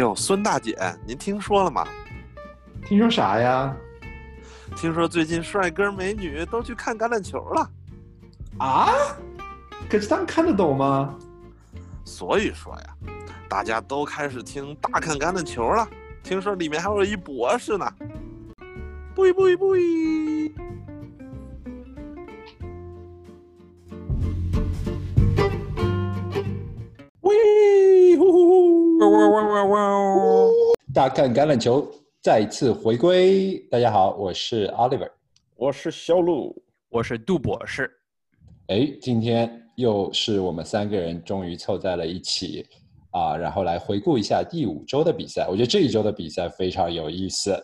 呦，孙大姐，您听说了吗？听说啥呀？听说最近帅哥美女都去看橄榄球了。啊？可是他们看得懂吗？所以说呀，大家都开始听大看橄榄球了。听说里面还有一博士呢。不一不一不一。大看橄榄球再次回归。大家好，我是 Oliver。我是小鹿，我是杜博士。哎，今天又是我们三个人终于凑在了一起啊，然后来回顾一下第五周的比赛。我觉得这一周的比赛非常有意思，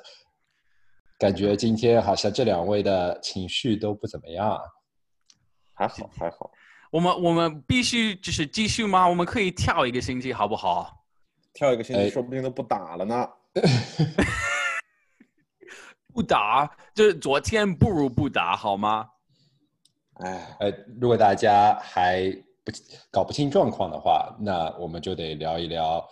感觉今天好像这两位的情绪都不怎么样。还好还好。我们我们必须就是继续吗？我们可以跳一个星期，好不好？跳一个星期，哎说不定都不打了呢。不打，就是昨天不如不打，好吗？哎，呃，如果大家还不搞不清状况的话，那我们就得聊一聊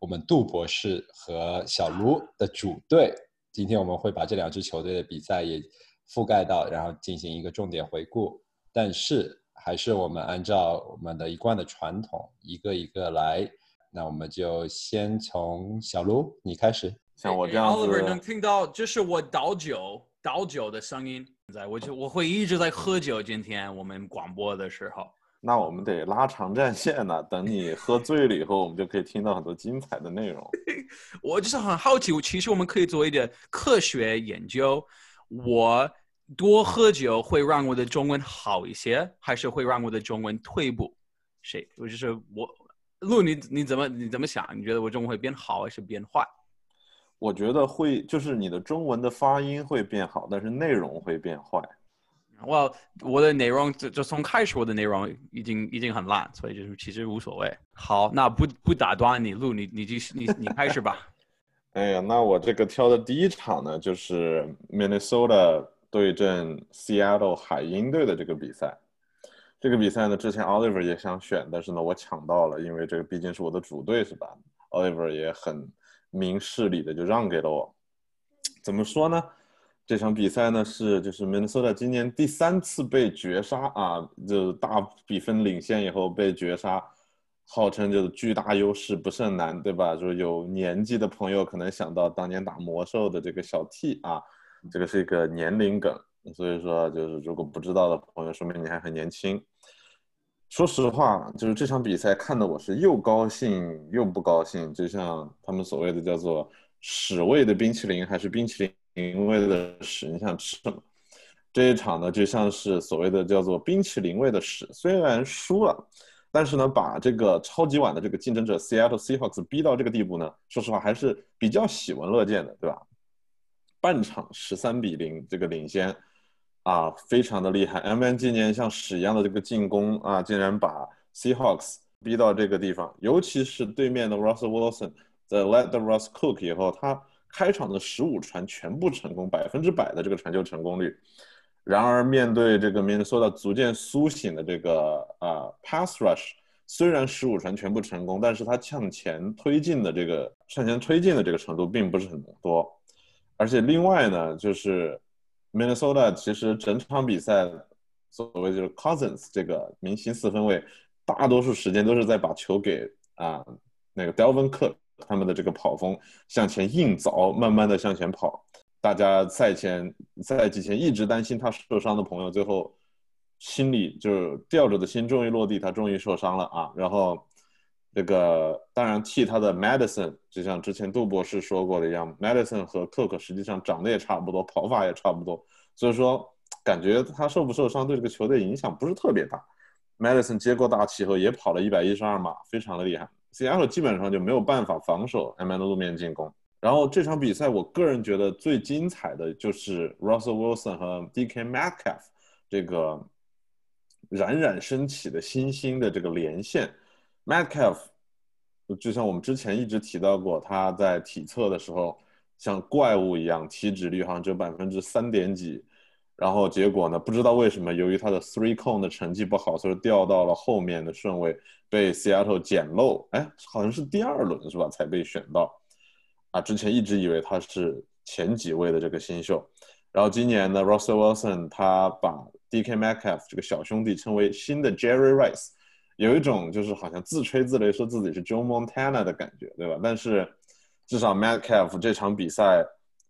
我们杜博士和小卢的主队。今天我们会把这两支球队的比赛也覆盖到，然后进行一个重点回顾。但是还是我们按照我们的一贯的传统，一个一个来。那我们就先从小卢你开始。像我这样 Oliver 能，听到，就是我倒酒倒酒的声音。在我就我会一直在喝酒。今天我们广播的时候，那我们得拉长战线呢。等你喝醉了以后，我们就可以听到很多精彩的内容。我就是很好奇，其实我们可以做一点科学研究。我多喝酒会让我的中文好一些，还是会让我的中文退步？谁？我就是我，陆，你你怎么你怎么想？你觉得我中文会变好还是变坏？我觉得会，就是你的中文的发音会变好，但是内容会变坏。我我的内容就就从开始我的内容已经已经很烂，所以就是其实无所谓。好，那不不打断你，录，你你继续，你你开始吧。哎呀，那我这个挑的第一场呢，就是 Minnesota 对阵 Seattle 海鹰队的这个比赛。这个比赛呢，之前 Oliver 也想选，但是呢，我抢到了，因为这个毕竟是我的主队，是吧？Oliver 也很明事理的就让给了我。怎么说呢？这场比赛呢是就是 Minnesota 今年第三次被绝杀啊，就大比分领先以后被绝杀，号称就是巨大优势不胜难，对吧？就是有年纪的朋友可能想到当年打魔兽的这个小 T 啊，这个是一个年龄梗，所以说就是如果不知道的朋友，说明你还很年轻。说实话，就是这场比赛看的我是又高兴又不高兴，就像他们所谓的叫做屎味的冰淇淋还是冰淇淋味的屎，你想吃什么？这一场呢，就像是所谓的叫做冰淇淋味的屎，虽然输了，但是呢，把这个超级碗的这个竞争者 Seattle Seahawks 逼到这个地步呢，说实话还是比较喜闻乐见的，对吧？半场十三比零这个领先。啊，非常的厉害！M N 今年像屎一样的这个进攻啊，竟然把 Seahawks 逼到这个地方，尤其是对面的 Russell Wilson 在 Let the Russ cook 以后，他开场的十五传全部成功，百分之百的这个传球成功率。然而面对这个 Minnesota 逐渐苏醒的这个啊 Pass Rush，虽然十五传全部成功，但是他向前推进的这个向前推进的这个程度并不是很多，而且另外呢，就是 Minnesota 其实整场比赛所谓就是 Cousins 这个明星四分卫，大多数时间都是在把球给啊那个 Delvin Cook 他们的这个跑锋向前硬凿，慢慢的向前跑。大家赛前赛季前一直担心他受伤的朋友，最后心里就是吊着的心终于落地，他终于受伤了啊。然后这个当然替他的 Madison，就像之前杜博士说过的一样，Madison 和 Cook 实际上长得也差不多，跑法也差不多，所以说感觉他受不受伤对这个球队影响不是特别大。Madison 接过大旗后也跑了一百一十二码，非常的厉害。Seattle 基本上就没有办法防守 M N 的路面进攻。然后这场比赛，我个人觉得最精彩的就是 Russell Wilson 和 D K Metcalf 这个冉冉升起的新兴的这个连线。Metcalf 就像我们之前一直提到过，他在体测的时候像怪物一样，体脂率好像只有百分之三点几。然后结果呢？不知道为什么，由于他的 three cone 的成绩不好，所以掉到了后面的顺位，被 Seattle 捡漏。哎，好像是第二轮是吧？才被选到。啊，之前一直以为他是前几位的这个新秀，然后今年呢，Russell Wilson 他把 DK Metcalf 这个小兄弟称为新的 Jerry Rice，有一种就是好像自吹自擂说自己是 Joe Montana 的感觉，对吧？但是至少 Metcalf 这场比赛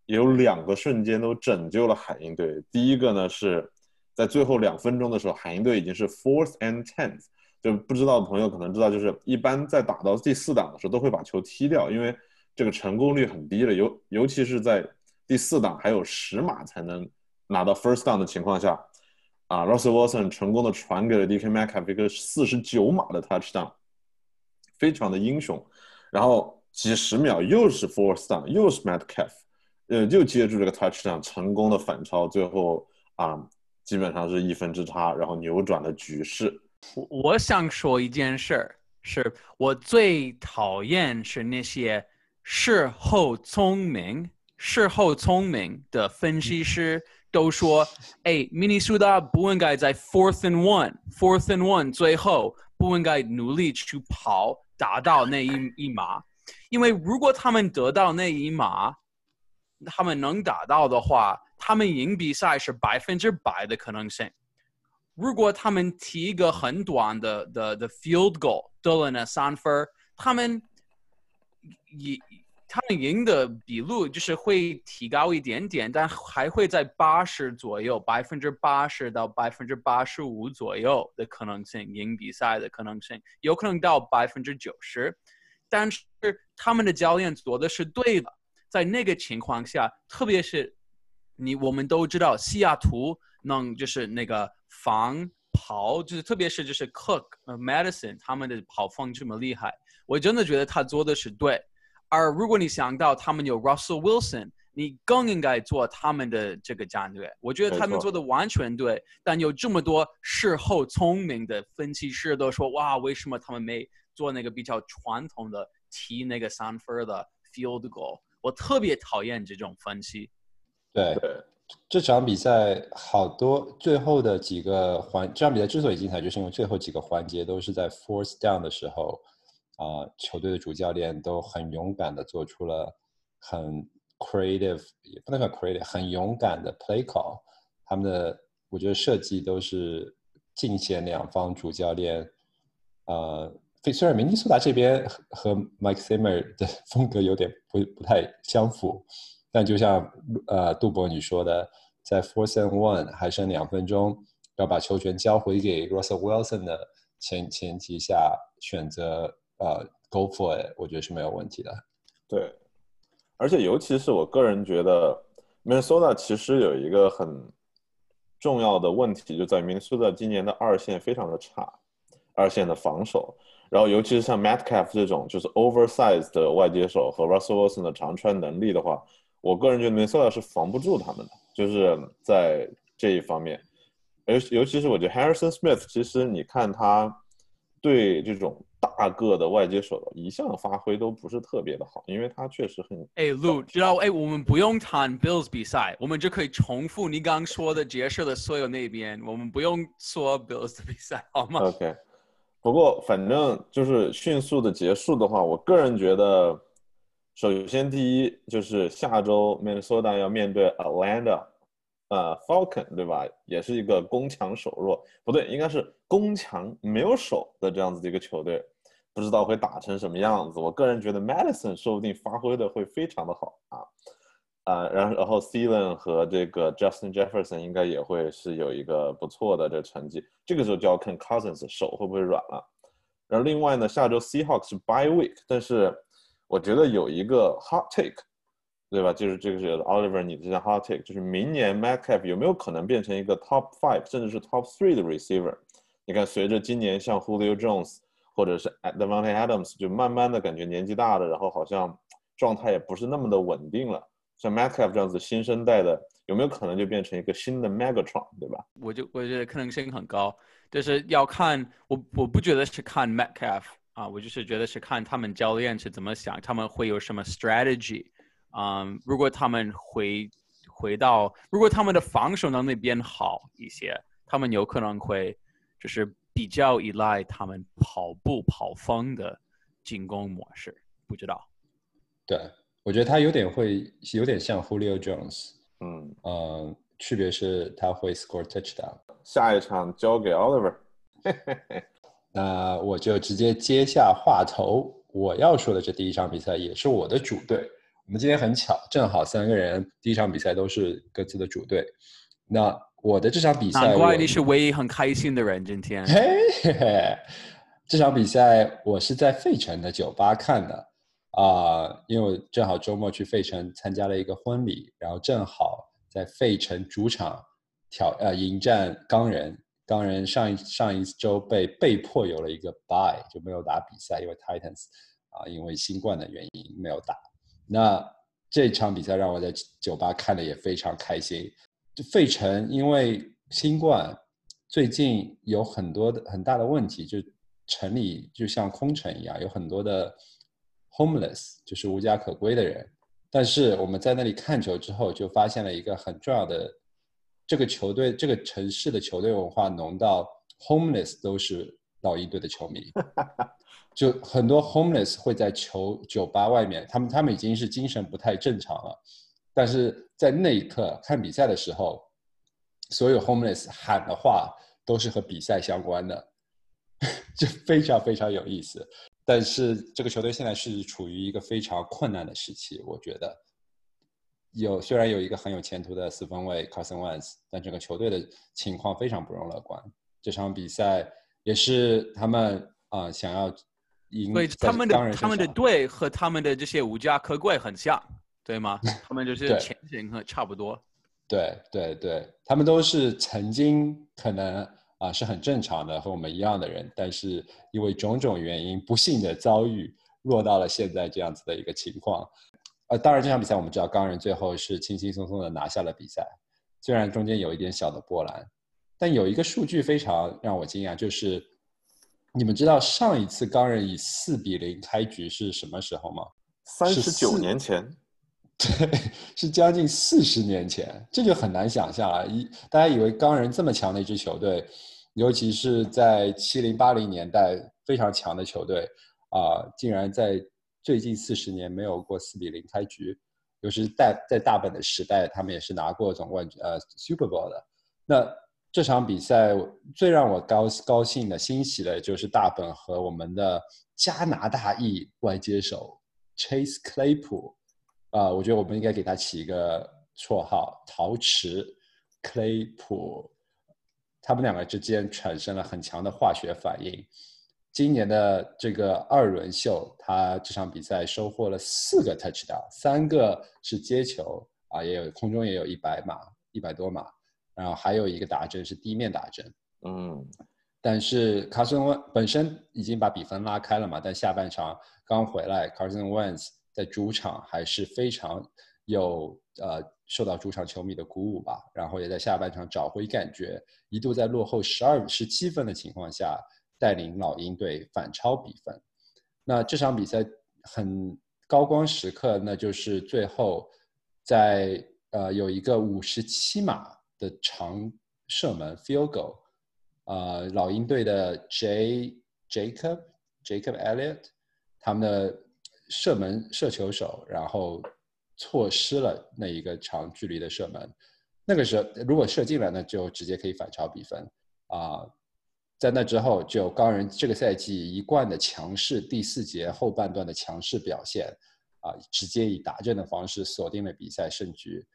有两个瞬间都拯救了海鹰队，第一个呢是在最后两分钟的时候，海鹰队已经是 fourth and tenth。就不知道的朋友可能知道，就是一般在打到第四档的时候都会把球踢掉，因为这个成功率很低了，尤尤其是在第四档还有十码才能拿到 first down 的情况下，啊，Russell Wilson 成功的传给了 DK Metcalf 一个四十九码的 touchdown，非常的英雄，然后几十秒又是 fourth down，又是 Metcalf，呃，又接住这个 touchdown，成功的反超，最后啊，基本上是一分之差，然后扭转了局势。我我想说一件事儿，是我最讨厌是那些事后聪明、事后聪明的分析师都说：“哎，明尼苏达不应该在 fourth and one，fourth and one 最后不应该努力去跑达到那一一码，因为如果他们得到那一码，他们能达到的话，他们赢比赛是百分之百的可能性。”如果他们提一个很短的的的 field goal 得了那三分，他们也他们赢的比率就是会提高一点点，但还会在八十左右，百分之八十到百分之八十五左右的可能性赢比赛的可能性，有可能到百分之九十。但是他们的教练做的是对的，在那个情况下，特别是你我们都知道西雅图能就是那个。防跑就是，特别是就是 Cook、和 Madison 他们的跑风这么厉害，我真的觉得他做的是对。而如果你想到他们有 Russell Wilson，你更应该做他们的这个战略。我觉得他们做的完全对。但有这么多事后聪明的分析师都说，哇，为什么他们没做那个比较传统的踢那个三分的 field goal？我特别讨厌这种分析。对。这场比赛好多最后的几个环，这场比赛之所以精彩，就是因为最后几个环节都是在 force down 的时候，啊，球队的主教练都很勇敢的做出了很 creative，也不能说 creative，很勇敢的 play call。他们的我觉得设计都是尽显两方主教练，呃，虽然明尼苏达这边和 Mike Zimmer 的 风格有点不不太相符。但就像呃杜博你说的，在 fourth and one 还剩两分钟，要把球权交回给 Russell Wilson 的前前提下，选择呃 go for it，我觉得是没有问题的。对，而且尤其是我个人觉得，Minnesota 其实有一个很重要的问题，就在 Minnesota 今年的二线非常的差，二线的防守，然后尤其是像 Metcalf 这种就是 oversize 的外接手和 Russell Wilson 的长传能力的话。我个人觉得 Minnesota 是防不住他们的，就是在这一方面，尤尤其是我觉得 Harrison Smith，其实你看他对这种大个的外接手的一向发挥都不是特别的好，因为他确实很……哎，Lu，知道哎，我们不用谈 Bills 比赛，我们就可以重复你刚刚说的角色的所有那边，我们不用说 Bills 的比赛，好吗？OK，不过反正就是迅速的结束的话，我个人觉得。首先，第一就是下周 Minnesota 要面对 Atlanta，呃，Falcon，对吧？也是一个攻强守弱，不对，应该是攻强没有守的这样子的一个球队，不知道会打成什么样子。我个人觉得 Madison 说不定发挥的会非常的好啊，啊，然然后 s t e v e n 和这个 Justin Jefferson 应该也会是有一个不错的这成绩。这个时候就要看 Cousins 手会不会软了。然后另外呢，下周 Seahawks 是 By Week，但是。我觉得有一个 hot take，对吧？就是这个是 Oliver 你这项 hot take，就是明年 Metcalf 有没有可能变成一个 top five 甚至是 top three 的 receiver？你看，随着今年像 Julio Jones 或者是 Devontae Adams 就慢慢的感觉年纪大了，然后好像状态也不是那么的稳定了。像 Metcalf 这样子新生代的，有没有可能就变成一个新的 Megatron，对吧？我就我觉得可能性很高，就是要看我我不觉得是看 Metcalf。啊，我就是觉得是看他们教练是怎么想，他们会有什么 strategy。嗯，如果他们回回到，如果他们的防守能力变好一些，他们有可能会就是比较依赖他们跑步跑风的进攻模式。不知道。对，我觉得他有点会有点像 Julio Jones，嗯，嗯，区别是他会 score touchdown。下一场交给 Oliver。那我就直接接下话头，我要说的这第一场比赛也是我的主队。我们今天很巧，正好三个人第一场比赛都是各自的主队。那我的这场比赛，难怪你是唯一很开心的人，今天。嘿这场比赛我是在费城的酒吧看的啊、因为我正好周末去费城参加了一个婚礼，然后正好在费城主场挑呃迎战钢人。钢人上一上一周被被迫有了一个 bye，就没有打比赛，因为 Titans 啊、因为新冠的原因没有打。那这场比赛让我在酒吧看的也非常开心。就费城因为新冠，最近有很多的很大的问题，就城里就像空城一样，有很多的 homeless，就是无家可归的人。但是我们在那里看球之后，就发现了一个很重要的，这个球队这个城市的球队文化浓到 homeless 都是老鹰队的球迷。就很多 homeless 会在球酒吧外面，他们他们已经是精神不太正常了，但是在那一刻看比赛的时候，所有 homeless 喊的话都是和比赛相关的，就非常非常有意思。但是这个球队现在是处于一个非常困难的时期，我觉得有虽然有一个很有前途的四分卫 Carson Wentz，但整个球队的情况非常不容乐观。这场比赛也是他们啊、想要赢所以在他们的他们的队和他们的这些无家可归很像，对吗？他们就是前景和差不多。对对对，他们都是曾经可能啊、是很正常的和我们一样的人，但是因为种种原因不幸的遭遇，落到了现在这样子的一个情况。呃，当然这场比赛我们知道钢人最后是轻轻松松的拿下了比赛，虽然中间有一点小的波澜，但有一个数据非常让我惊讶，就是你们知道上一次钢人以四比零开局是什么时候吗？三是十九年前，对，是将近四十年前，这就很难想象啊！一大家以为钢人这么强的一支球队，尤其是在七零八零年代非常强的球队啊、竟然在最近四十年没有过四比零开局，尤其是在在大本的时代，他们也是拿过总冠军呃 Super Bowl 的。那这场比赛最让我高高兴的、欣喜的就是大本和我们的加拿大裔外接手 Chase Claypool。啊、我觉得我们应该给他起一个绰号“陶池 Claypool”。他们两个之间产生了很强的化学反应。今年的这个二轮秀，他这场比赛收获了四个 touchdown，三个是接球啊，也有空中也有一百码，一百多码，然后还有一个打针是地面打针。嗯，但是 Carson Wentz 本身已经把比分拉开了嘛，但下半场刚回来，Carson Wentz 在主场还是非常有呃受到主场球迷的鼓舞吧，然后也在下半场找回感觉，一度在落后十二十七分的情况下，带领老鹰队反超比分。那这场比赛很高光时刻，那就是最后在呃有一个五十七码的长射门 field goal。呃，老鹰队的 J Jacob Jacob Elliott，他们的射门射球手，然后错失了那一个长距离的射门。那个时候如果射进了，那就直接可以反超比分啊、在那之后，就高人这个赛季一贯的强势，第四节后半段的强势表现啊、直接以打阵的方式锁定了比赛胜局。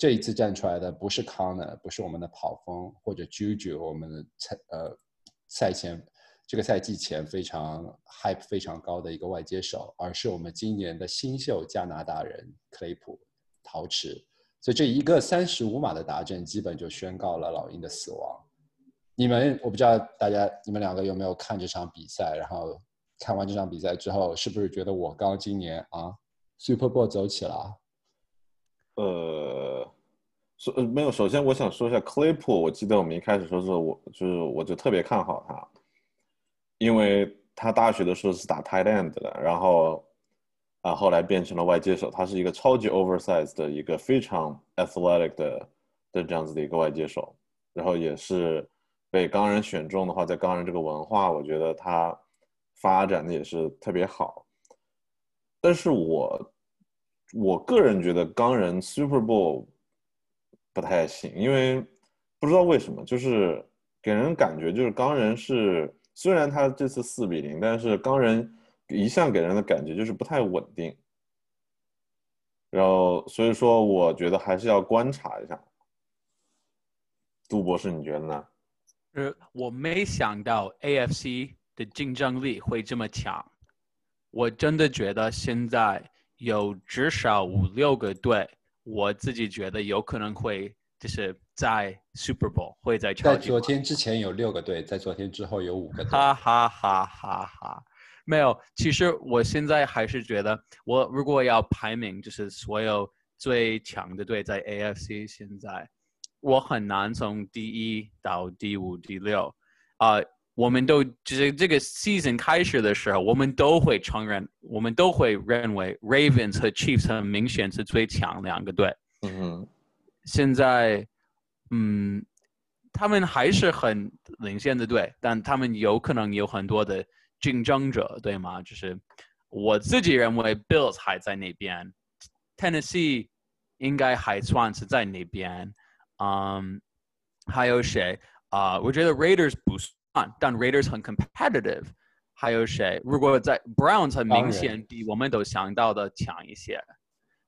这一次站出来的不是康呢，不是我们的跑锋或者 Juju，我们的赛呃赛前这个赛季前非常 hype 非常高的一个外接手，而是我们今年的新秀加拿大人克雷普陶池。所以这一个三十五码的达阵，基本就宣告了老鹰的死亡。你们我不知道大家你们两个有没有看这场比赛，然后看完这场比赛之后，是不是觉得我刚今年啊 Super Bowl 走起了？呃，首呃没有，首先我想说一下 Claypool，我记得我们一开始说是我就是我就特别看好他，因为他大学的时候是打 tight end 的，然后啊后来变成了外接手，他是一个超级 oversize 的一个非常 athletic 的的这样子的一个外接手，然后也是被钢人选中的话，在钢人这个文化，我觉得他发展的也是特别好，但是我我个人觉得钢人 Super Bowl 不太行，因为不知道为什么，就是给人感觉就是钢人是虽然他这次四比零，但是钢人一向给人的感觉就是不太稳定。然后所以说，我觉得还是要观察一下。杜博士，你觉得呢？呃，我没想到 AFC 的竞争力会这么强。我真的觉得现在有至少五六个队，我自己觉得有可能会就是在 Super Bowl 会在超级。在昨天之前有六个队，在昨天之后有五个队。哈哈哈哈哈！没有，其实我现在还是觉得，我如果要排名，就是所有最强的队在 AFC 现在。我很难从第一到第五、第六，啊，我们都就是这个 season 开始的时候，我们都会承认，我们都会认为 Ravens 和 Chiefs 很明显是最强两个队。嗯，现在，嗯，他们还是很领先的队，但他们有可能有很多的竞争者，对吗？就是我自己认为 Bills 还在那边，Tennessee 应该还算是在那边。嗯，还有谁啊？我觉得 Raiders 不算，但 Raiders 很 competitive。还有谁？如果在 Browns 很明显比我们都想到的强一些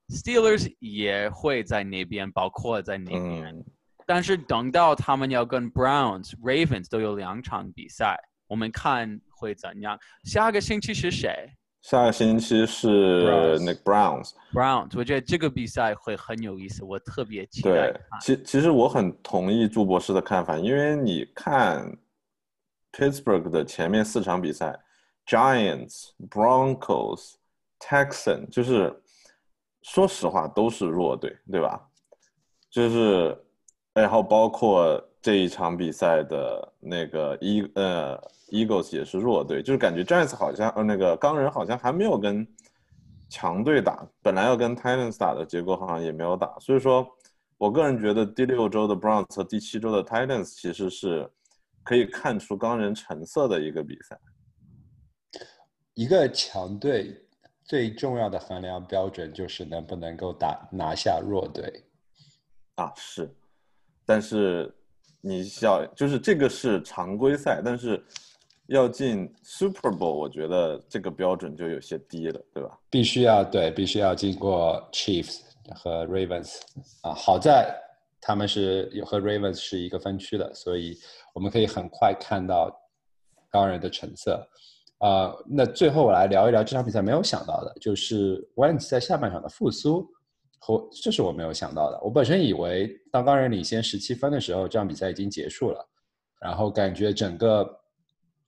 ，Steelers 也会在那边，包括在那边。但是等到他们要跟 Browns、Ravens 都有两场比赛，我们看会怎样。下个星期是谁？下个星期是那个 Browns。Browns，我觉得这个比赛会很有意思，我特别期待。对，其其实我很同意朱博士的看法，因为你看 Pittsburgh 的前面四场比赛，Giants、Broncos、Texan，就是说实话都是弱队，对吧？就是，然后包括这一场比赛的那个一呃。Eagles 也是弱队，就是感觉 Giants 好像呃那个钢人好像还没有跟强队打，本来要跟 Titans 打的，结果好像也没有打。所以说我个人觉得第六周的 Browns 和第七周的 Titans 其实是可以看出钢人成色的一个比赛。一个强队最重要的衡量标准就是能不能够打拿下弱队啊，是，但是你想就是这个是常规赛，但是。要进 Super Bowl，我觉得这个标准就有些低了，对吧？必须要对，必须要经过 Chiefs 和 Ravens 啊。好在他们是有和 Ravens 是一个分区的，所以我们可以很快看到钢人的成色。啊，那最后我来聊一聊这场比赛没有想到的，就是 Wentz 在下半场的复苏，和这是我没有想到的。我本身以为当钢人领先十七分的时候，这场比赛已经结束了，然后感觉整个。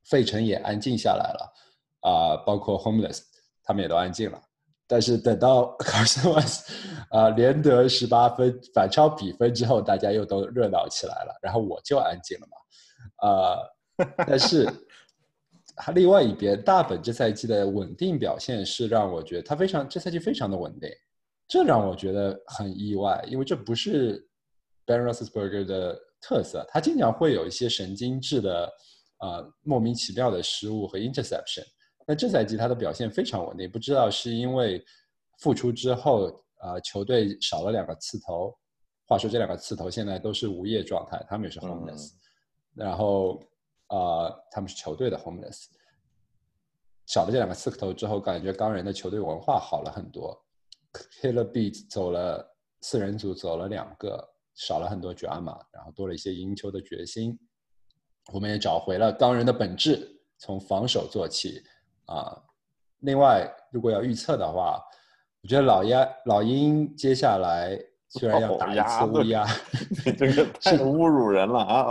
费城也安静下来了，啊，包括 Homeless，他们也都安静了。但是等到 Carson Wentz 啊连得十八分反超比分之后，大家又都热闹起来了。然后我就安静了嘛，啊，但是 他另外一边大本这赛季的稳定表现是让我觉得他非常这赛季非常的稳定，这让我觉得很意外，因为这不是 Ben Roethlisberger 的特色，他经常会有一些神经质的。呃，莫名其妙的失误和 interception。那这赛季他的表现非常稳定，不知道是因为复出之后呃，球队少了两个刺头。话说这两个刺头现在都是无业状态，他们也是 homeless。然后啊，他们是球队的 homeless。少了这两个刺头之后，感觉钢人的球队文化好了很多。Killer Beat 走了四人组，走了两个，少了很多 drama，然后多了一些赢球的决心。我们也找回了钢人的本质，从防守做起啊。另外，如果要预测的话，我觉得老鸭老鹰接下来 虽然要打一次乌鸦，这个 太侮辱人了啊！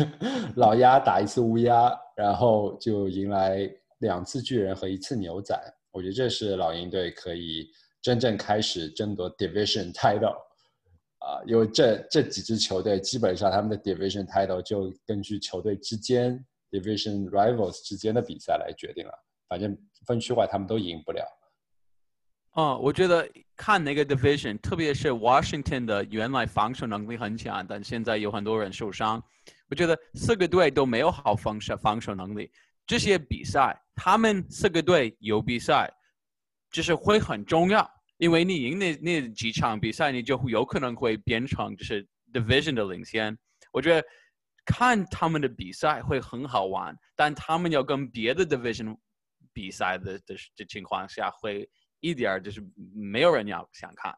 老鸭打一次乌鸦，然后就迎来两次巨人和一次牛仔，我觉得这是老鹰队可以真正开始争夺 division title。啊，因为这这几支球队基本上他们的 division title 就根据球队之间 division rivals 之间的比赛来决定了。反正分区外他们都赢不了。哦，我觉得看那个 division，特别是 Washington 的原来防守能力很强，但现在有很多人受伤。我觉得四个队都没有好防守防守能力。这些比赛，他们四个队有比赛，就是会很重要。因为你赢那那几场比赛，你就有可能会变成就是 division 的领先。我觉得看他们的比赛会很好玩，但他们要跟别的 division 比赛的的的情况下，会一点儿就是没有人要想看，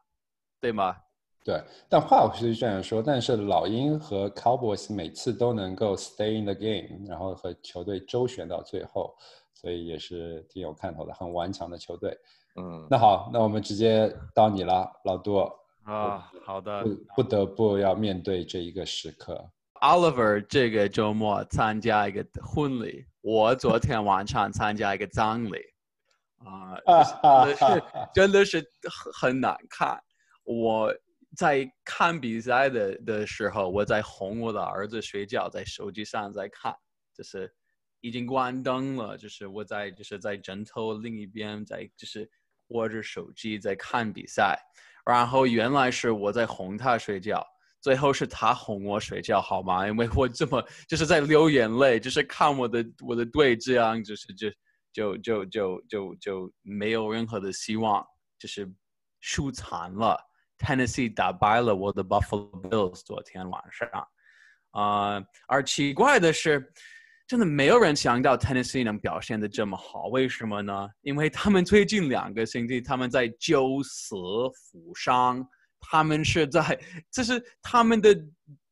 对吗？对，但话我是这样说，但是老鹰和 Cowboys 每次都能够 stay in the game，然后和球队周旋到最后，所以也是挺有看头的，很顽强的球队。嗯，那好，那我们直接到你了，老杜。啊，好的。不不得不要面对这一个时刻。Oliver 这个周末参加一个婚礼，我昨天晚上参加一个葬礼，啊、真的是 真的是很很难看。我在看比赛的的时候，我在哄我的儿子睡觉，在手机上在看，就是已经关灯了，就是我在就是在枕头另一边在就是握着手机在看比赛，然后原来是我在哄他睡觉。最后是他哄我睡觉，好吗？因为我这么就是在流眼泪，就是看我的我的队这样，就是就就就就就就没有任何的希望，就是输惨了。Tennessee 打败了我的 Buffalo Bills，昨天晚上，啊、而奇怪的是，真的没有人想到 Tennessee 能表现的这么好，为什么呢？因为他们最近两个星期他们在救死扶伤。他们是在，就是他们的，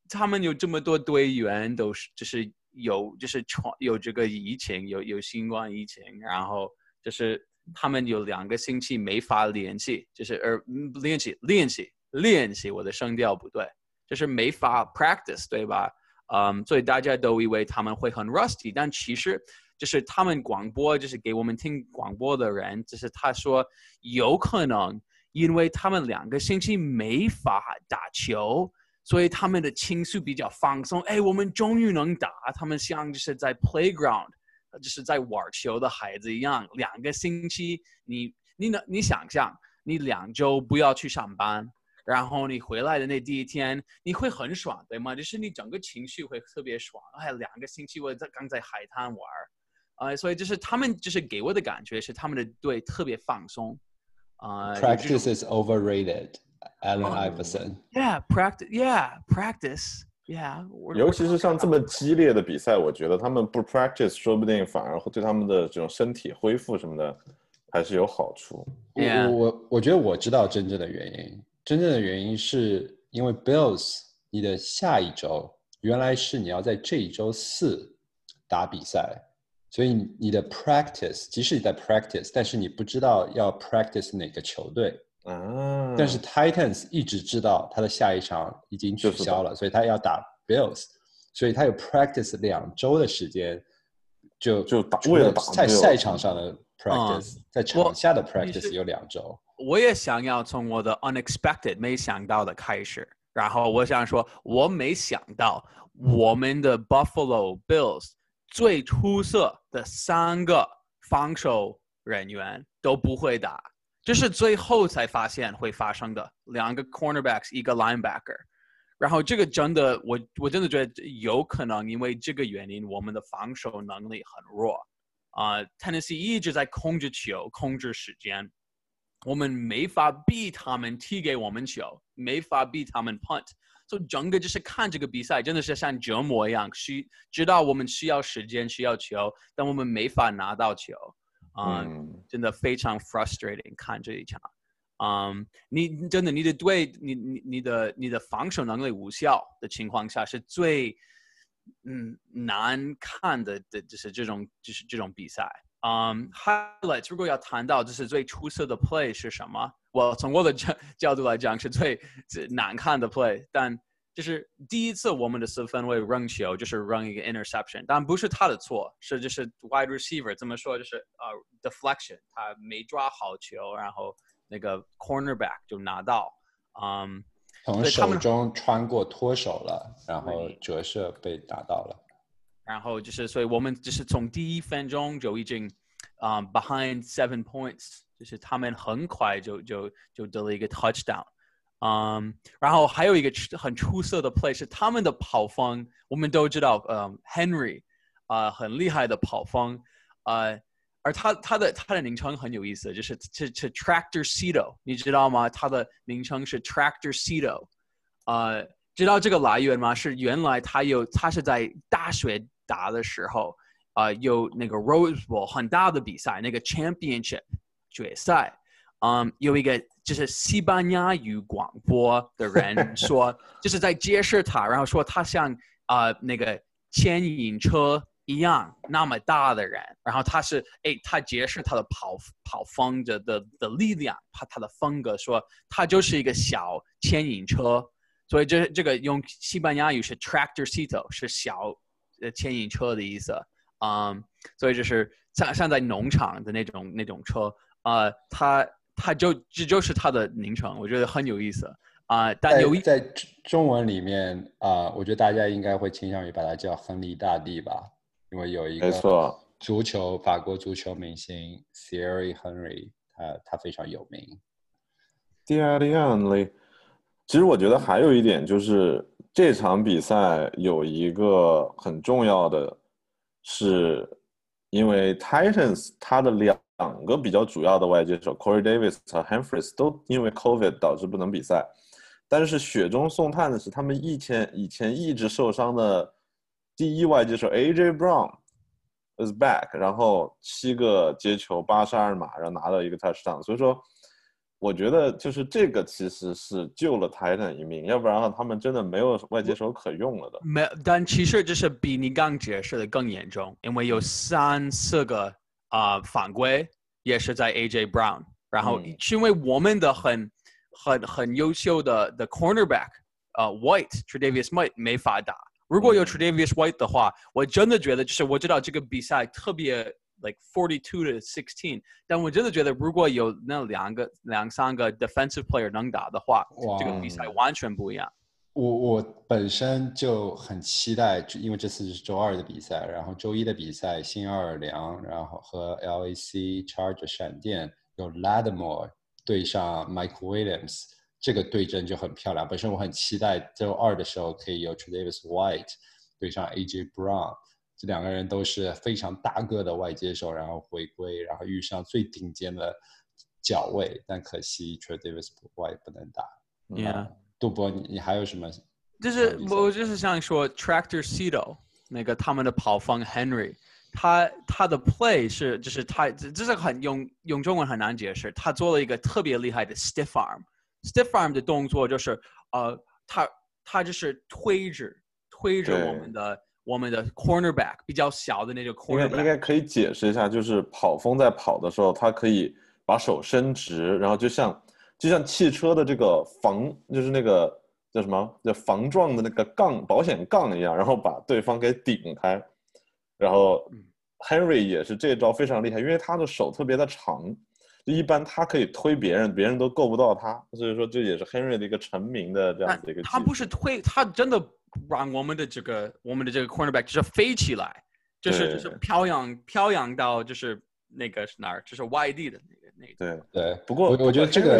他们有这么多队员都是，就是有，就是传有这个疫情，有有新冠疫情，然后就是他们有两个星期没法联系，就是呃练习练习练习，我的声调不对，就是没法 practice，对吧？嗯，所以大家都以为他们会很 rusty，但其实就是他们广播，就是给我们听广播的人，就是他说有可能。因为他们两个星期没法打球，所以他们的情绪比较放松。哎，我们终于能打！他们像就是在 playground，就是在玩球的孩子一样。两个星期，你你能你想象，你两周不要去上班，然后你回来的那第一天，你会很爽，对吗？就是你整个情绪会特别爽。哎，两个星期我在刚在海滩玩，呃，所以就是他们就是给我的感觉是他们的队特别放松。Uh, practice is overrated. Allen Iverson. Yeah, practice. Yeah, practice. Yeah. 尤其是像这么激烈的比赛，我觉得他们不 practice，说不定反而会对他们的这种身体恢复什么的还是有好处。我我我我觉得我知道真正的原因，真正的原因是因为 Bills，你的下一周原来是你要在这一周四打比赛。所以你的 practice，即使你在 practice，但是你不知道要 practice 哪个球队啊。但是 Titans 一直知道他的下一场已经取消了，所以他要打 Bills，所以他有 practice 两周的时间，就就打为了打在赛场上的 practice，、嗯、在场下的 practice 有两周。我也想要从我的 unexpected 没想到的开始，然后我想说，我没想到我们的 Buffalo Bills。最出色的三个防守人员都不会打，这是最后才发现会发生的。两个 cornerbacks，一个 linebacker，然后这个真的，我我真的觉得有可能因为这个原因，我们的防守能力很弱。啊、Tennessee 一直在控制球，控制时间，我们没法逼他们踢给我们球，没法逼他们 punt。所以整个就是看这个比赛，真的是像折磨一样，需知道我们需要时间，需要球，但我们没法拿到球，啊、uh, 嗯，真的非常 frustrating 看这一场，嗯、um,，你真的你的队，你你你的你的防守能力无效的情况下，是最嗯难看的的，就是这种就是这种比赛，嗯、um,，highlights 如果要谈到就是最出色的 play 是什么？我从我的角角度来讲是最难看的 play，但就是第一次我们的四分卫扔球就是扔一个 interception，但不是他的错，是就是 wide receiver 怎么说就是呃、uh, deflection，他没抓好球，然后那个 cornerback 就拿到，嗯、um,，从手中穿过脱手了，然后折射被打到了，然后就是所以我们就是从第一分钟就已经，嗯、um, behind seven points。就是他们很快就就就得了一个 touchdown，嗯、然后还有一个很出色的 play 是他们的跑方，我们都知道，嗯、，Henry，啊、很厉害的跑方，呃，而他他的他的名称很有意思，就是是是 Tractor Cito，你知道吗？他的名称是 Tractor Cito，呃，知道这个来源吗？是原来他有他是在大学打的时候，啊，有那个 Rose Bowl 很大的比赛，那个 Championship 决赛，嗯，有一个就是西班牙语广播的人 说，就是在揭示他，然后说他像啊、呃、那个牵引车一样那么大的人，然后他是哎，他揭示他的跑跑风的的的力量，他他的风格说他就是一个小牵引车，所以这这个用西班牙语是 tractorcito 是小呃牵引车的意思，嗯，所以就是像像在农场的那种那种车，呃，他他就这就是他的名称，我觉得很有意思啊、但在有一在中中文里面啊、我觉得大家应该会倾向于把它叫亨利大帝吧，因为有一个没错，足球法国足球明星 Thierry Henry，他他非常有名。Thierry Henry。其实我觉得还有一点就是这场比赛有一个很重要的，是因为 Titans 他的两两个比较主要的外接手 Corey Davis 和 Humphries 都因为 COVID 导致不能比赛，但是雪中送炭的是他们以前以前一直受伤的第一外接手 AJ Brown is back，然后七个接球八十二码，然后拿到一个 touchdown，所以说。我觉得就是这个其实是救了 Titan 一命，要不然的话他们真的没有外接手可用了的。没，但其实这是比你刚解释的更严重，因为有三四个啊、犯规也是在 AJ Brown，然后因为我们的很很很优秀的的 cornerback 呃 White Tredavious White 没法打，如果有嗯 Tredavious White 的话，我真的觉得就是我知道这个比赛特别 like forty two to sixteen，但我真的觉得如果有那两个两三个 defensive player 能打的话，这个比赛完全不一样。我我本身就很期待，因为这次是周二的比赛，然后周一的比赛新奥尔良，然后和 LAC Charge 闪电有 Lattimore 对上 Mike Williams，这个对阵就很漂亮。本身我很期待周二的时候可以有 Travis White 对上 AJ Brown，这两个人都是非常大个的外接手，然后回归，然后遇上最顶尖的脚位，但可惜 Travis White 不能打。Yeah. 杜博，你你还有什么？就是我就是想说，Tractor Cito 那个他们的跑锋 Henry，他他的 play 是就是他这这是很用用中文很难解释，他做了一个特别厉害的 stiff arm。stiff arm 的动作就是呃，他他就是推着推着我们的我们的 cornerback 比较小的那个应该应 cornerback，该可以解释一下，就是跑风在跑的时候，他可以把手伸直，然后就像就像汽车的这个防，就是那个叫什么，叫防撞的那个杠保险杠一样，然后把对方给顶开。然后 Henry 也是这招非常厉害，因为他的手特别的长，就一般他可以推别人，别人都够不到他，所以说这也是 Henry 的一个成名的这样子一个他。不是推，他真的让我们的这个我们的这个 cornerback 就是飞起来，就是就是飘扬飘扬到就是那个是哪儿，就是外地的那个那个。对，对，不过我我觉得这个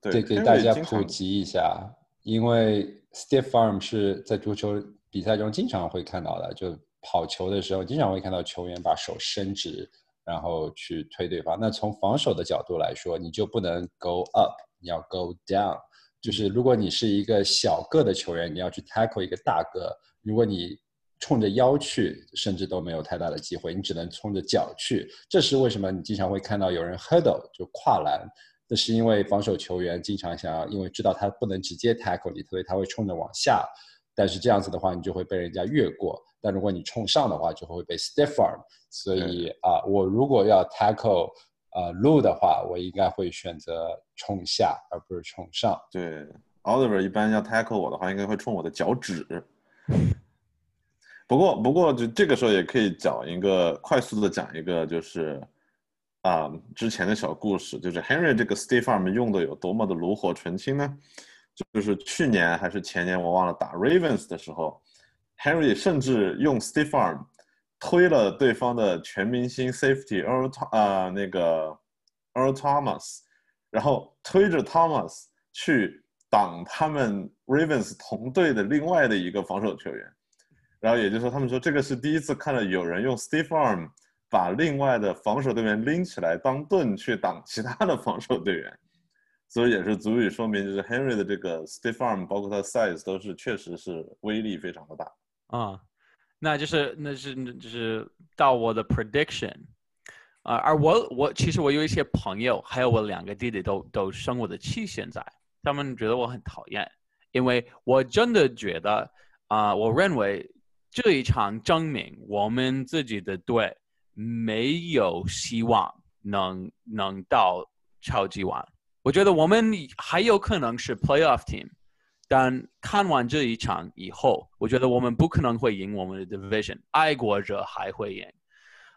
对得给大家普及一下，因为 stiff arm 是在足球比赛中经常会看到的，就跑球的时候经常会看到球员把手伸直，然后去推对方。那从防守的角度来说，你就不能 go up，你要 go down。就是如果你是一个小个的球员，你要去 tackle 一个大个，如果你冲着腰去，甚至都没有太大的机会，你只能冲着脚去。这是为什么你经常会看到有人 hurdle 就跨栏，这是因为防守球员经常想要，因为知道他不能直接 tackle 你，所以他会冲着往下。但是这样子的话，你就会被人家越过。但如果你冲上的话，就会被 stiff arm。所以啊、我如果要 tackle 呃路的话，我应该会选择冲下而不是冲上。对，Oliver 一般要 tackle 我的话，应该会冲我的脚趾。不过，不过就这个时候也可以讲一个快速的讲一个，就是啊、之前的小故事，就是 Henry 这个 Steve Arm 用的有多么的炉火纯青呢？就是去年还是前年我忘了打 Ravens 的时候，Henry 甚至用 Steve Arm 推了对方的全明星 Safety Earl 啊、那个 Earl Thomas，然后推着 Thomas 去挡他们 Ravens 同队的另外的一个防守球员，然后也就是说，他们说这个是第一次看到有人用 stiff arm 把另外的防守队员拎起来当盾去挡其他的防守队员，所以也是足以说明，就是 Henry 的这个 stiff arm，包括他 size 都是确实是威力非常的大。啊，那就是那是就是到我的 prediction 啊，而我我其实我有一些朋友，还有我两个弟弟都都生我的气，现在他们觉得我很讨厌，因为我真的觉得啊、我认为这一场证明我们自己的队没有希望能能到超级碗。我觉得我们还有可能是 playoff team，但看完这一场以后，我觉得我们不可能会赢我们的 division，爱国者还会赢。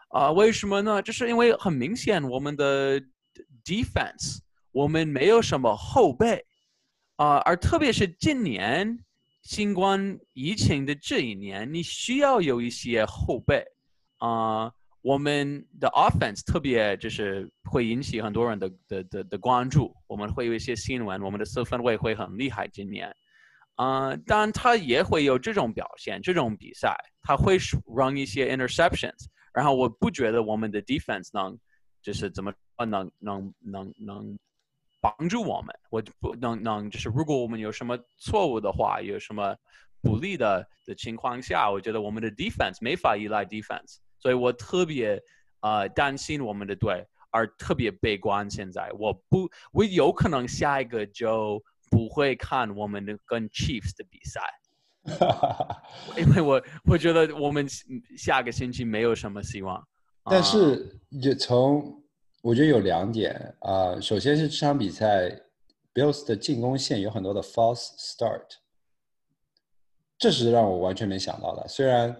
啊、为什么呢？就是因为很明显我们的 defense，我们没有什么后备，啊、而特别是今年新冠疫情的这一年，你需要有一些后备，啊、我们的 offense 特别就是会引起很多人的的的的关注，我们会有一些新闻，我们的四分卫会很厉害今年，啊、但他也会有这种表现，这种比赛他会 run 一些 interceptions，然后我不觉得我们的 defense 能就是怎么呃能能能能帮助我们，我不能能就是如果我们有什么错误的话，有什么不利的的情况下，我觉得我们的 defense 没法依赖 defense，所以我特别呃担心我们的队，而特别悲观。现在我不，我有可能下一个就不会看我们的跟 Chiefs 的比赛，因为我我觉得我们下个星期没有什么希望。但啊是也从我觉得有两点啊、首先是这场比赛 Bills 的进攻线有很多的 false start，这是让我完全没想到的。虽然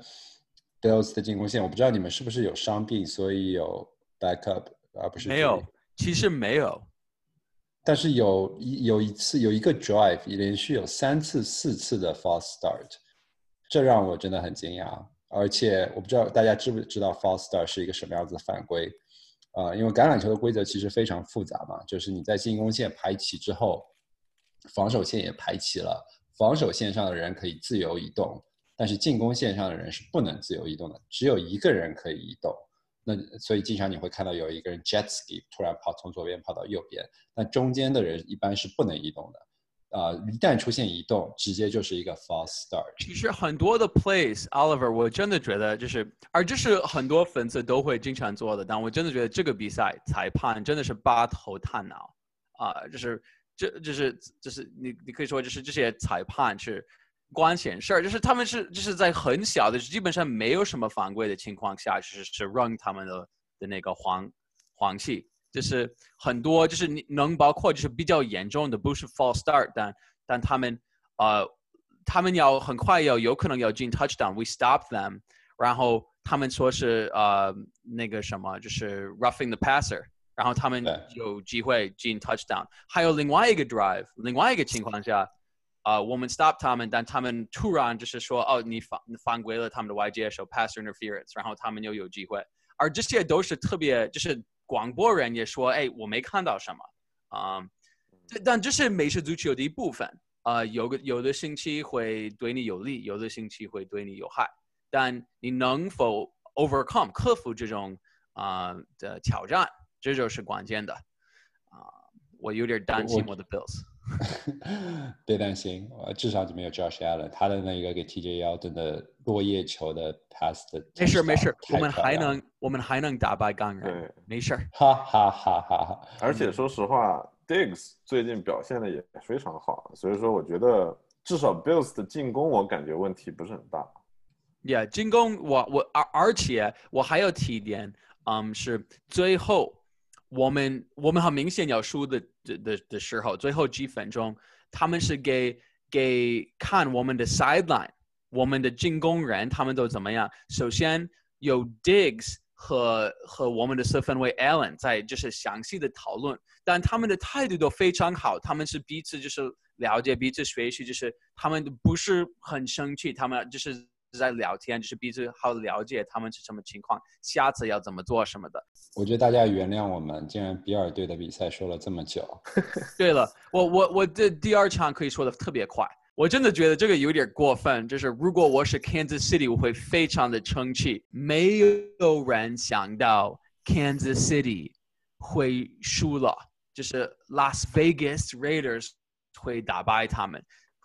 Bills 的进攻线，我不知道你们是不是有伤病，所以有 backup 而不是没有，其实没有。但是有一有一次有一个 drive 连续有三次四次的 false start，这让我真的很惊讶。而且我不知道大家知不知道 false start 是一个什么样子的犯规，呃，因为橄榄球的规则其实非常复杂嘛，就是你在进攻线排齐之后，防守线也排齐了，防守线上的人可以自由移动，但是进攻线上的人是不能自由移动的，只有一个人可以移动。那所以经常你会看到有一个人 jet ski 突然跑从左边跑到右边，那中间的人一般是不能移动的。啊、一旦出现移动，直接就是一个 false start。其实很多的 plays，Oliver，我真的觉得就是，而这是很多粉丝都会经常做的，但我真的觉得这个比赛裁判真的是八头探脑啊、就是这就是就是你你可以说就是这些裁判是光显事儿，就是他们是就是在很小的基本上没有什么犯规的情况下，就是是让他们的的那个黄黄气。就是很多，就是你能包括就是比较严重的，不是 false start，但但他们呃，他们要很快要有可能要进 touchdown，we stop them，然后他们说是呃那个什么，就是 roughing the passer，然后他们对。有机会进 touchdown。还有另外一个 drive，另外一个情况下，呃，我们 stop 他们，但他们突然就是说，哦，你犯你犯规了他们的外接手 pass interference，然后他们又有机会，而这些都是特别就是广播人也说，哎，我没看到什么，啊、这但这是美式足球的一部分，呃，有个有的星期会对你有利，有的星期会对你有害，但你能否 overcome 克服这种啊、的挑战，这就是关键的，啊、我有点担心我我的 Bills。别担心，呃，至少你们有 Josh Allen，他的那个给 TJ 幺真的落叶球的 pass 的，没事没事，我们还能我们还能打败钢人对，没事儿。哈哈哈哈哈。而且说实话，Diggs 最近表现的也非常好，所以说我觉得至少 Bills 的进攻我感觉问题不是很大。Yeah，进攻我我而而且我还要提一点，嗯，是最后我们我们很明显要输的的的的时候，最后几分钟，他们是给给看我们的 sideline，我们的进攻人他们都怎么样？首先有 Digs 和和我们的四分卫 Allen 在就是详细的讨论，但他们的态度都非常好，他们是彼此就是了解彼此学习，就是他们不是很生气，他们就是在聊天，就是彼此好了解他们是什么情况，下次要怎么做什么的。我觉得大家原谅我们，竟然比尔队的比赛说了这么久。对了，我我我这第二场可以说的特别快，我真的觉得这个有点过分。就是如果我是 Kansas City，我会非常的生气。没有人想到 Kansas City 会输了，就是 Las Vegas Raiders 会打败他们。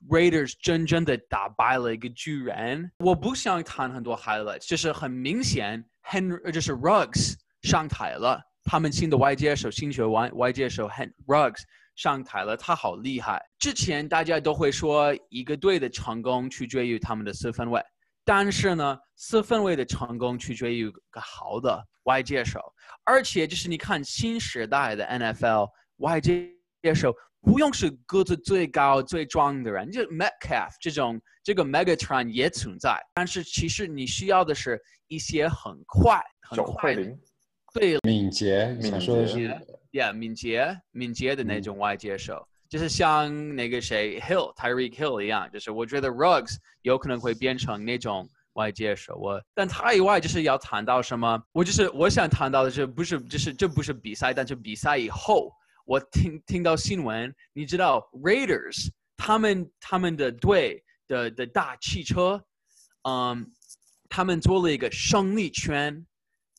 Raiders 真正的打败了一个巨人。我不想看很多 highlights，就是很明显，Henry 就是 Rugs 上台了，他们新的外接手，新学外外接手 Hen Ruggs 上台了，他好厉害。之前大家都会说一个队的成功取决于他们的四分卫，但是呢，四分卫的成功取决于一个好的外接手，而且就是你看新时代的 NFL 外接手。不用是个子最高最壮的人，就 Metcalf 这种这个 Megatron 也存在，但是其实你需要的是一些很快很快的，对，敏捷，敏捷，Yeah，敏捷敏捷的那种外接手，就是像那个谁 Hill Tyreek Hill 一样，就是我觉得 Ruggs 有可能会变成那种外接手，我但他以外就是要谈到什么，我就是我想谈到的是不是就是这不是比赛，但是比赛以后。我听 听到新闻，你知道 Raiders 他们他们的队的的大汽车，嗯，他们做了一个胜利圈，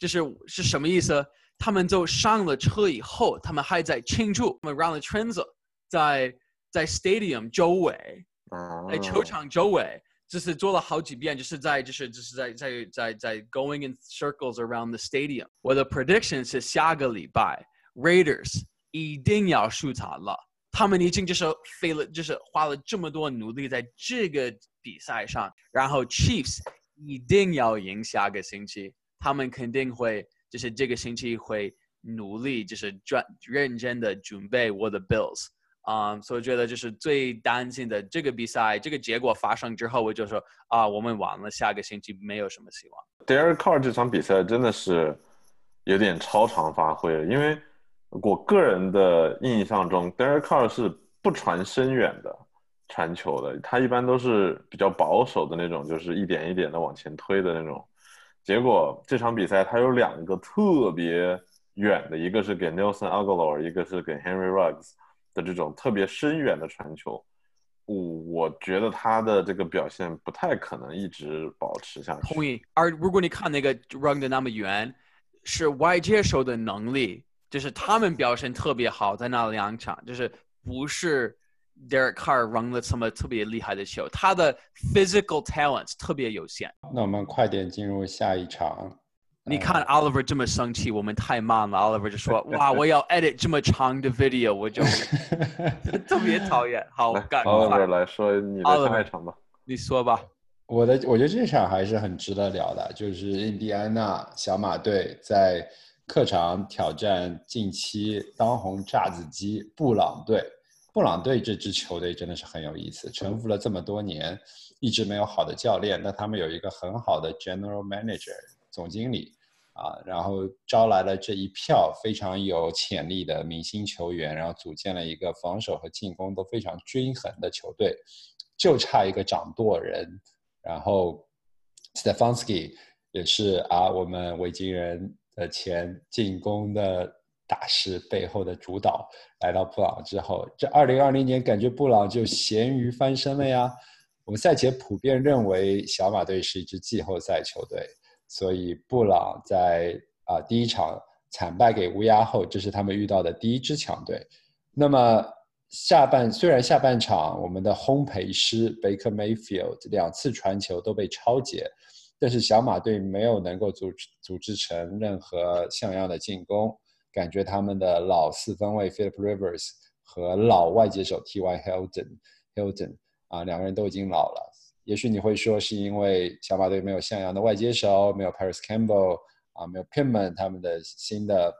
就是是什么意思？他们就上了车以后，他们还在庆祝，他们绕了圈子，在在 stadium 周围，在球场周围，就是做了好几遍，就是在就是就是在在在在 going in circles around the stadium。我的 prediction 是下个礼拜 Raiders。一定要输惨了，他们已经就是费了，就是花了这么多努力在这个比赛上，然后 Chiefs 一定要赢下个星期，他们肯定会就是这个星期会努力，就是专认真的准备我的 Bills 啊，所以觉得就是最担心的这个比赛，这个结果发生之后，我就说啊，我们完了，下个星期没有什么希望。Derek Carr 这场比赛真的是有点超常发挥了，因为。我个人的印象中，Derek Carr 是不传深远的传球的，他一般都是比较保守的那种，就是一点一点的往前推的那种。结果这场比赛他有两个特别远的，一个是给 Nelson Aguilar，一个是给 Henry Ruggs 的这种特别深远的传球。我我觉得他的这个表现不太可能一直保持下去。同意。而如果你看那个 run 的那么远，是外接手的能力。就是他们表现特别好，在那两场，就是不是 Derek Carr run 了什么特别厉害的球，他的 physical talents 特别有限。那我们快点进入下一场。你看 Oliver 这么生气，我们太慢了。Oliver 就说：“哇，我要 edit 这么长的 video，我就 特别讨厌。”好，Oliver 来说你的下一场吧。你说吧。我的，我觉得这场还是很值得聊的，就是印第安纳小马队在。客场挑战近期当红炸子鸡布朗队。布朗队这支球队真的是很有意思，沉浮了这么多年，一直没有好的教练。但他们有一个很好的 general manager 总经理啊，然后招来了这一票非常有潜力的明星球员，然后组建了一个防守和进攻都非常均衡的球队，就差一个掌舵人。然后 Stefanski 也是啊，我们维京人。的前进攻的大师背后的主导来到布朗之后，这二零二零年感觉布朗就咸鱼翻身了呀。我们赛前普遍认为小马队是一支季后赛球队，所以布朗在啊第一场惨败给乌鸦后，这是他们遇到的第一支强队。那么下半虽然下半场我们的烘焙师 Baker Mayfield 两次传球都被超截。但是小马队没有能够组织组织成任何像样的进攻，感觉他们的老四分卫 Philip Rivers 和老外接手 T.Y. Hilton Hilton 啊，两个人都已经老了。也许你会说是因为小马队没有像样的外接手，没有 Paris Campbell 啊，没有 Pittman 他们的新的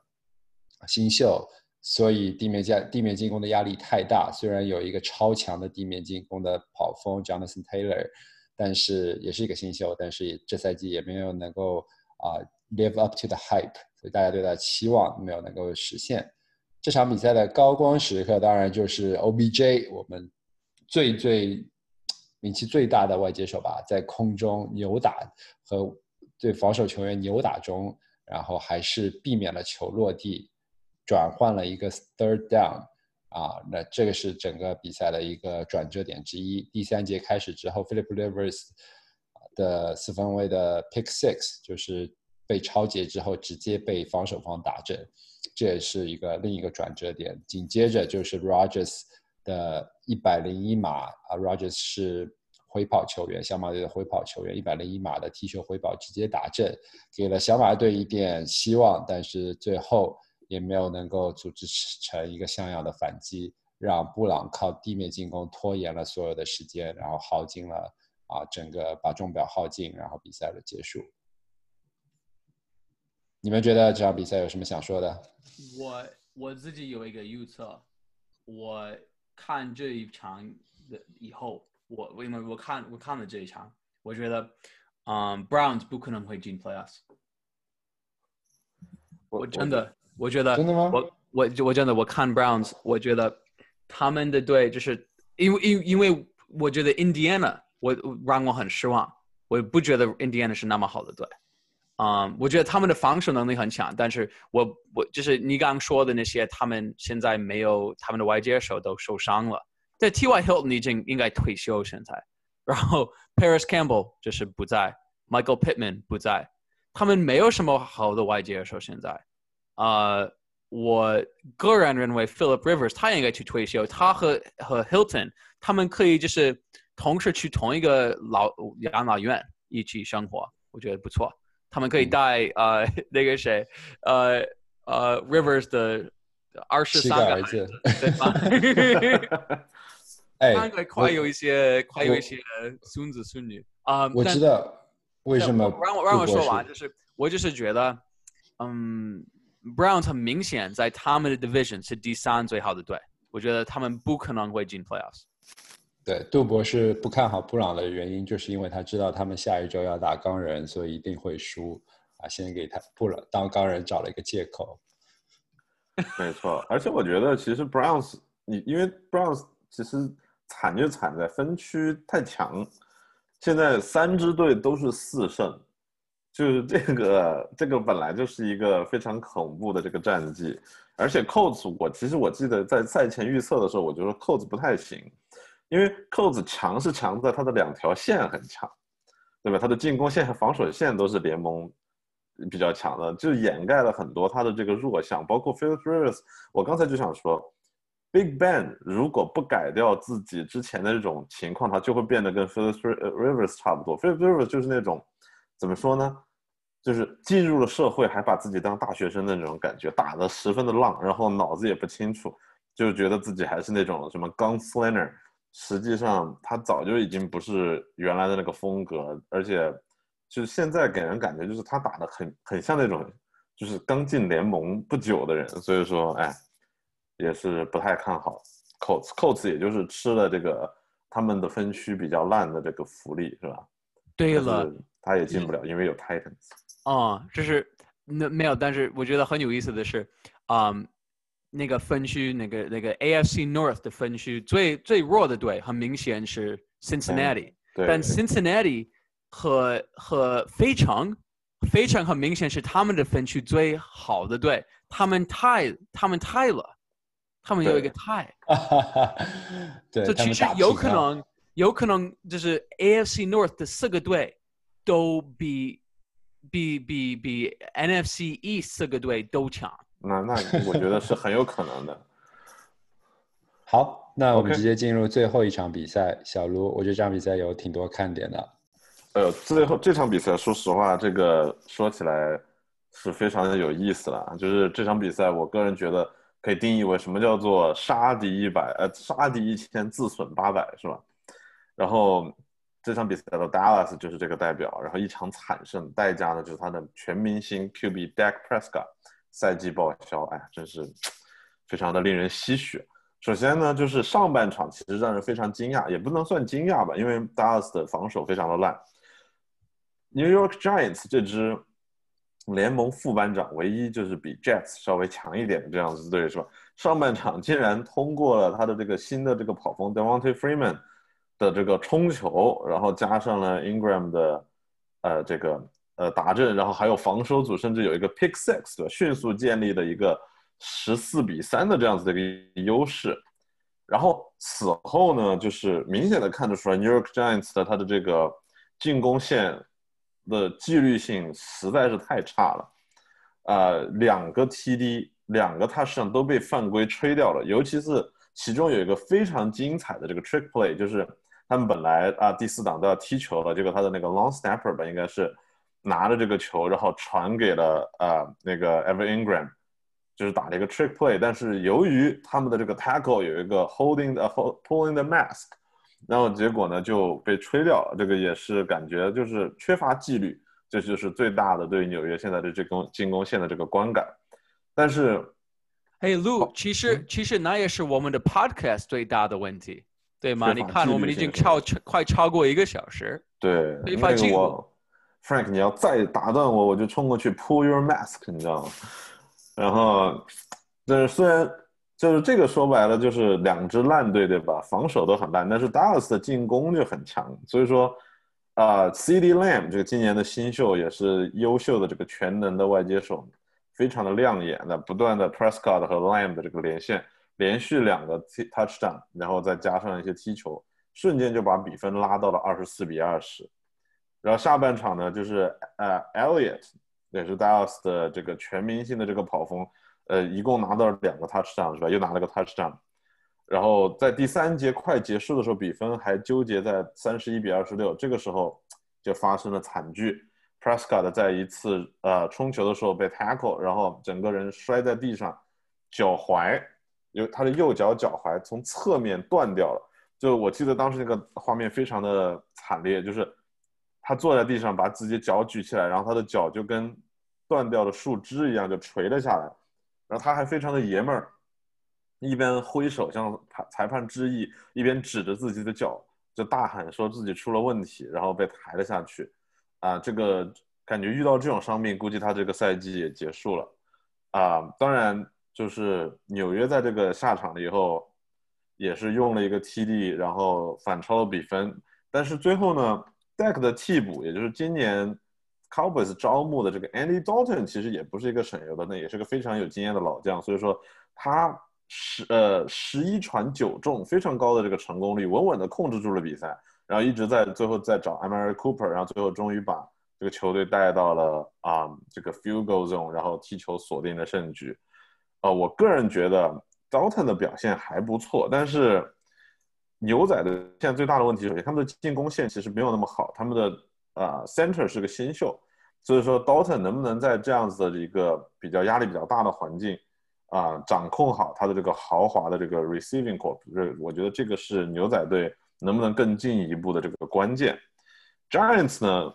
新秀，所以地面加地面进攻的压力太大。虽然有一个超强的地面进攻的跑锋 Jonathan Taylor。但是也是一个新秀，但是这赛季也没有能够啊 live up to the hype，所以大家对他的期望没有能够实现。这场比赛的高光时刻当然就是 OBJ，我们最最名气最大的外接手吧，在空中扭打和对防守球员扭打中，然后还是避免了球落地，转换了一个 third down，啊，那这个是整个比赛的一个转折点之一。第三节开始之后，Philip Rivers 的四分卫的 Pick Six 就是被超截之后直接被防守方打正，这也是一个另一个转折点。紧接着就是 Rogers 的一百零一码啊，Rogers 是回跑球员，小马队的回跑球员，一百零一码的踢球回跑直接打正，给了小马队一点希望，但是最后。也没有能够组织成一个像样的反击，让布朗靠地面进攻拖延了所有的时间，然后耗尽了啊整个把钟表耗尽，然后比赛的结束。你们觉得这场比赛有什么想说的？我我自己有一个预测，我看这一场的以后，我因为我看我看了这一场，我觉得，嗯，Browns 不可能会进 Playoffs。我真的。我觉得真的吗？我我我真的我看 Browns，我觉得他们的队就是因为因因为我觉得 Indiana 我让我很失望，我不觉得 Indiana 是那么好的队。啊、um,，我觉得他们的防守能力很强，但是我我就是你刚刚说的那些，他们现在没有他们的外接手都受伤了。在 T.Y. Hilton 已经应该退休现在，然后 Paris Campbell 就是不在，Michael Pittman 不在，他们没有什么好的外接手现在。呃，我个人认为 Philip Rivers 他应该去退休，他和和 Hilton 他们可以就是同时去同一个老养老院一起生活，我觉得不错。他们可以带呃 那个谁呃呃 Rivers 的二十三个孩子，对吧？哎，快有一些快有一些孙子孙女啊。我知道为什么让我让我说完，就是我就是觉得，嗯。Browns 很明显在他们的 division 是第三最好的队，我觉得他们不可能会进 playoffs。对，杜博士不看好布朗的原因，就是因为他知道他们下一周要打钢人，所以一定会输啊！先给他布朗当钢人找了一个借口。没错，而且我觉得其实 Browns，你因为 Browns 其实惨就惨在分区太强，现在三支队都是四胜。就是这个，这个本来就是一个非常恐怖的这个战绩，而且 Colts 我其实我记得在赛前预测的时候，我就说 Colts 不太行，因为 Colts 强是强在它的两条线很强，对吧？它的进攻线和防守线都是联盟比较强的，就掩盖了很多它的这个弱项，包括 Phil Rivers。我刚才就想说，Big Ben 如果不改掉自己之前的这种情况，他就会变得跟 Phil Rivers 差不多。Phil Rivers 就是那种。怎么说呢？就是进入了社会还把自己当大学生的那种感觉，打得十分的浪，然后脑子也不清楚，就觉得自己还是那种什么 gunslinger。实际上他早就已经不是原来的那个风格，而且就是现在给人感觉就是他打的很很像那种就是刚进联盟不久的人，所以说哎，也是不太看好 Coats。Coats 也就是吃了这个他们的分区比较烂的这个福利，是吧？对了。他也进不了，因为有 Titans。哦，这是那没有，但是我觉得很有意思的是，嗯，那个分区，那个那个 AFC North 的分区最最弱的队，很明显是 Cincinnati。对。但 Cincinnati 和和非常非常很明显是他们的分区最好的队，他们 tie，他们 tie 了，他们有一个 tie。对。这其实有可能，有可能就是 AFC North 的四个队。都比比比比 NFC East 四个队都强。那那 我觉得是很有可能的。好，那我们直接进入最后一场比赛。小卢，我觉得这场比赛有挺多看点的。呃，最后这场比赛，说实话，这个说起来是非常的有意思了。就是这场比赛，我个人觉得可以定义为什么叫做杀敌一百，呃，杀敌一千，自损八百，是吧？然后。这场比赛的 Dallas 就是这个代表，然后一场惨胜，代价呢就是他的全明星 QB Dak Prescott 赛季报销，哎，真是非常的令人唏嘘。首先呢，就是上半场其实让人非常惊讶，也不能算惊讶吧，因为 Dallas 的防守非常的烂。New York Giants 这支联盟副班长，唯一就是比 Jets 稍微强一点的这样子队是吧？上半场竟然通过了他的这个新的这个跑锋 Devontae Freeman。的这个冲球，然后加上了 Ingram 的，呃，这个呃打阵，然后还有防守组，甚至有一个 Pick Six 的迅速建立的一个十四比三的这样子的一个优势。然后此后呢，就是明显的看得出来，New York Giants 的他的这个进攻线的纪律性实在是太差了。呃，两个 TD，两个 touch 上都被犯规吹掉了，尤其是其中有一个非常精彩的这个 trick play，就是他们本来啊第四档都要踢球了，结果他的那个 long snapper 吧，应该是拿着这个球，然后传给了呃那个 Ever Ingram。就是打了一个 trick play，但是由于他们的这个 tackle 有一个 holding the pulling the mask，然后结果呢就被吹掉了。这个也是感觉就是缺乏纪律，这就是最大的对纽约现在的这攻进攻线的这个观感。但是，哎，Lu，其实其实那也是我们的 podcast 最大的问题，对吗？你看我们已经超快超过一个小时，对，非法进我 Frank，你要再打断我，我就冲过去 pull your mask，你知道吗？然后，但是虽然就是这个说白了就是两支烂队，对吧？防守都很烂，但是 Dallas 的进攻就很强。所以说，啊，CD Lamb 这个今年的新秀也是优秀的这个全能的外接手，非常的亮眼的，不断的 Prescott 和 Lamb 的这个连线，连续两个 touchdown，然后再加上一些踢球，瞬间就把比分拉到了二十四比二十。然后下半场呢，就是呃 Elliot。也是 Dallas 的这个全明星的这个跑锋，呃，一共拿到了两个 touchdown 是吧？又拿了个 touchdown，然后在第三节快结束的时候，比分还纠结在三十一比二十六，这个时候就发生了惨剧，Prescott 在一次呃冲球的时候被 tackle，然后整个人摔在地上，脚踝，有他的右脚脚踝从侧面断掉了，就我记得当时那个画面非常的惨烈，就是。他坐在地上，把自己脚举起来，然后他的脚就跟断掉的树枝一样，就垂了下来。然后他还非常的爷们儿，一边挥手向裁裁判致意，一边指着自己的脚，就大喊说自己出了问题，然后被抬了下去。啊，这个感觉遇到这种伤病，估计他这个赛季也结束了。啊，当然就是纽约在这个下场了以后，也是用了一个 TD，然后反超了比分，但是最后呢？Deck 的替补，也就是今年 Cowboys 招募的这个 Andy Dalton，其实也不是一个省油的，那也是个非常有经验的老将。所以说，他十呃十一传九中，非常高的这个成功率，稳稳的控制住了比赛。然后一直在最后在找 Amari Cooper，然后最后终于把这个球队带到了啊这个 Field Goal Zone，然后踢球锁定了胜局。呃，我个人觉得 Dalton 的表现还不错，但是。牛仔的现在最大的问题是，他们的进攻线其实没有那么好，他们的啊 center 是个新秀，所以说 Dalton 能不能在这样子的一个比较压力比较大的环境啊，掌控好他的这个豪华的这个 receiving corp，我觉得这个是牛仔队能不能更进一步的这个关键。Giants 呢，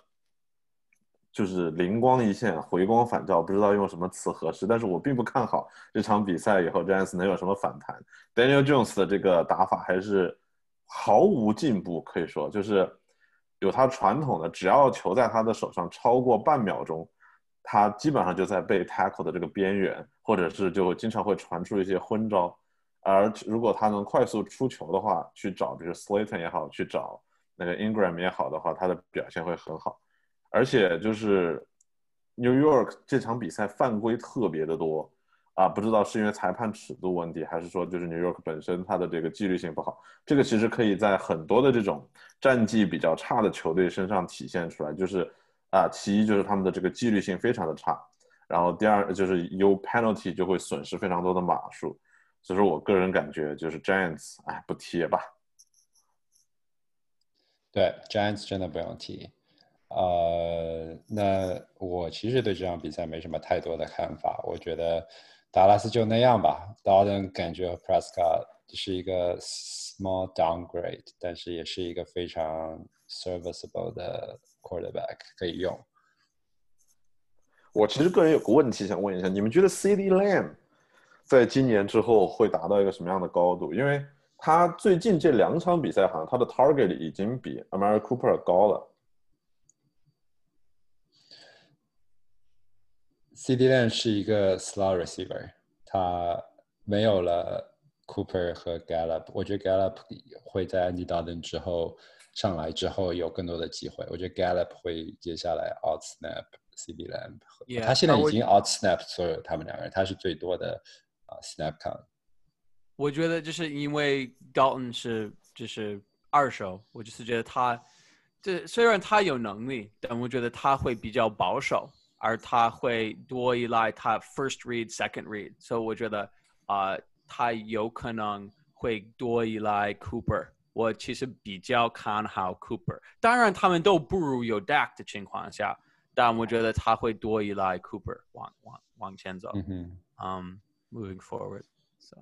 就是灵光一现，回光返照，不知道用什么词合适，但是我并不看好这场比赛以后 Giants 能有什么反弹。Daniel Jones 的这个打法还是。毫无进步，可以说就是有他传统的，只要球在他的手上超过半秒钟，他基本上就在被 tackle 的这个边缘，或者是就经常会传出一些昏招。而如果他能快速出球的话，去找比如 Slayton 也好，去找那个 Ingram 也好的话，他的表现会很好。而且就是 New York 这场比赛犯规特别的多。啊，不知道是因为裁判尺度问题，还是说就是 New York 本身它的这个纪律性不好。这个其实可以在很多的这种战绩比较差的球队身上体现出来。就是啊，其一就是他们的这个纪律性非常的差，然后第二就是有 penalty 就会损失非常多的码数。所以说我个人感觉就是 Giants，哎，不提吧。对，Giants 真的不用提。呃，那我其实对这场比赛没什么太多的看法，我觉得。达拉斯就那样吧，Dalton 感觉 Prescott 是一个 small downgrade，但是也是一个非常 serviceable 的 quarterback 可以用。我其实个人有个问题想问一下，你们觉得 CD Lamb 在今年之后会达到一个什么样的高度？因为他最近这两场比赛好像他的 target 已经比 Amari Cooper 高了。CD Lamb 是一个 slot receiver，他没有了 Cooper 和 Gallup，我觉得 Gallup 会在 Andy Dalton 之后上来之后有更多的机会。我觉得 Gallup 会接下来 out snap CD Lamb，他现在已经 out snap 所有他们两个人，他是最多的啊 snap count。我觉得就是因为 Dalton 是就是二手，我就是觉得他这虽然他有能力，但我觉得他会比较保守，而他会多依赖他 first read、second read，所以我觉得啊、呃他有可能会多依赖 Cooper。我其实比较看好 Cooper，当然他们都不如有 Dak 的情况下，但我觉得他会多依赖 Cooper 往往往前走。嗯哼，Um, moving forward, so.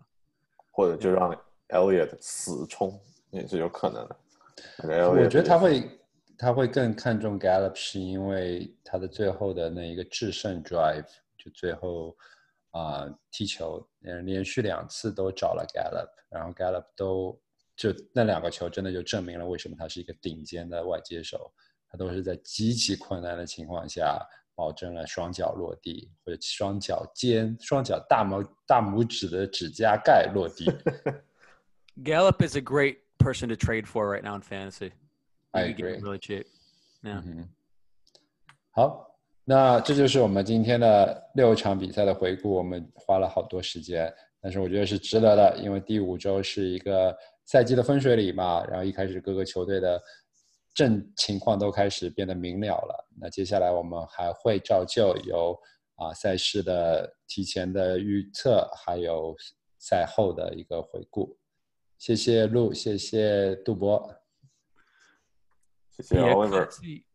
或者就让 Elliot 死冲也是有可能的。我觉得他会他会更看重 Gallup，是因为他的最后的那一个制胜 drive，就最后啊、踢球，连连续两次都找了 Gallup，然后 Gallup 都就那两个球真的就证明了为什么他是一个顶尖的外接手，他都是在极其困难的情况下保证了双脚落地或者双脚尖、双脚大拇大拇指的指甲盖落地。Gallup is a great person to trade for right now in fantasy. I You could get him agree. really cheap. Yeah. 嗯，好，那这就是我们今天的六场比赛的回顾。我们花了好多时间，但是我觉得是值得的，因为第五周是一个赛季的分水岭嘛。然后一开始各个球队的正情况都开始变得明了了。那接下来我们还会照旧有啊赛事的提前的预测，还有赛后的一个回顾。谢谢陆，谢谢杜博。谢谢 Be a Oliver。classy-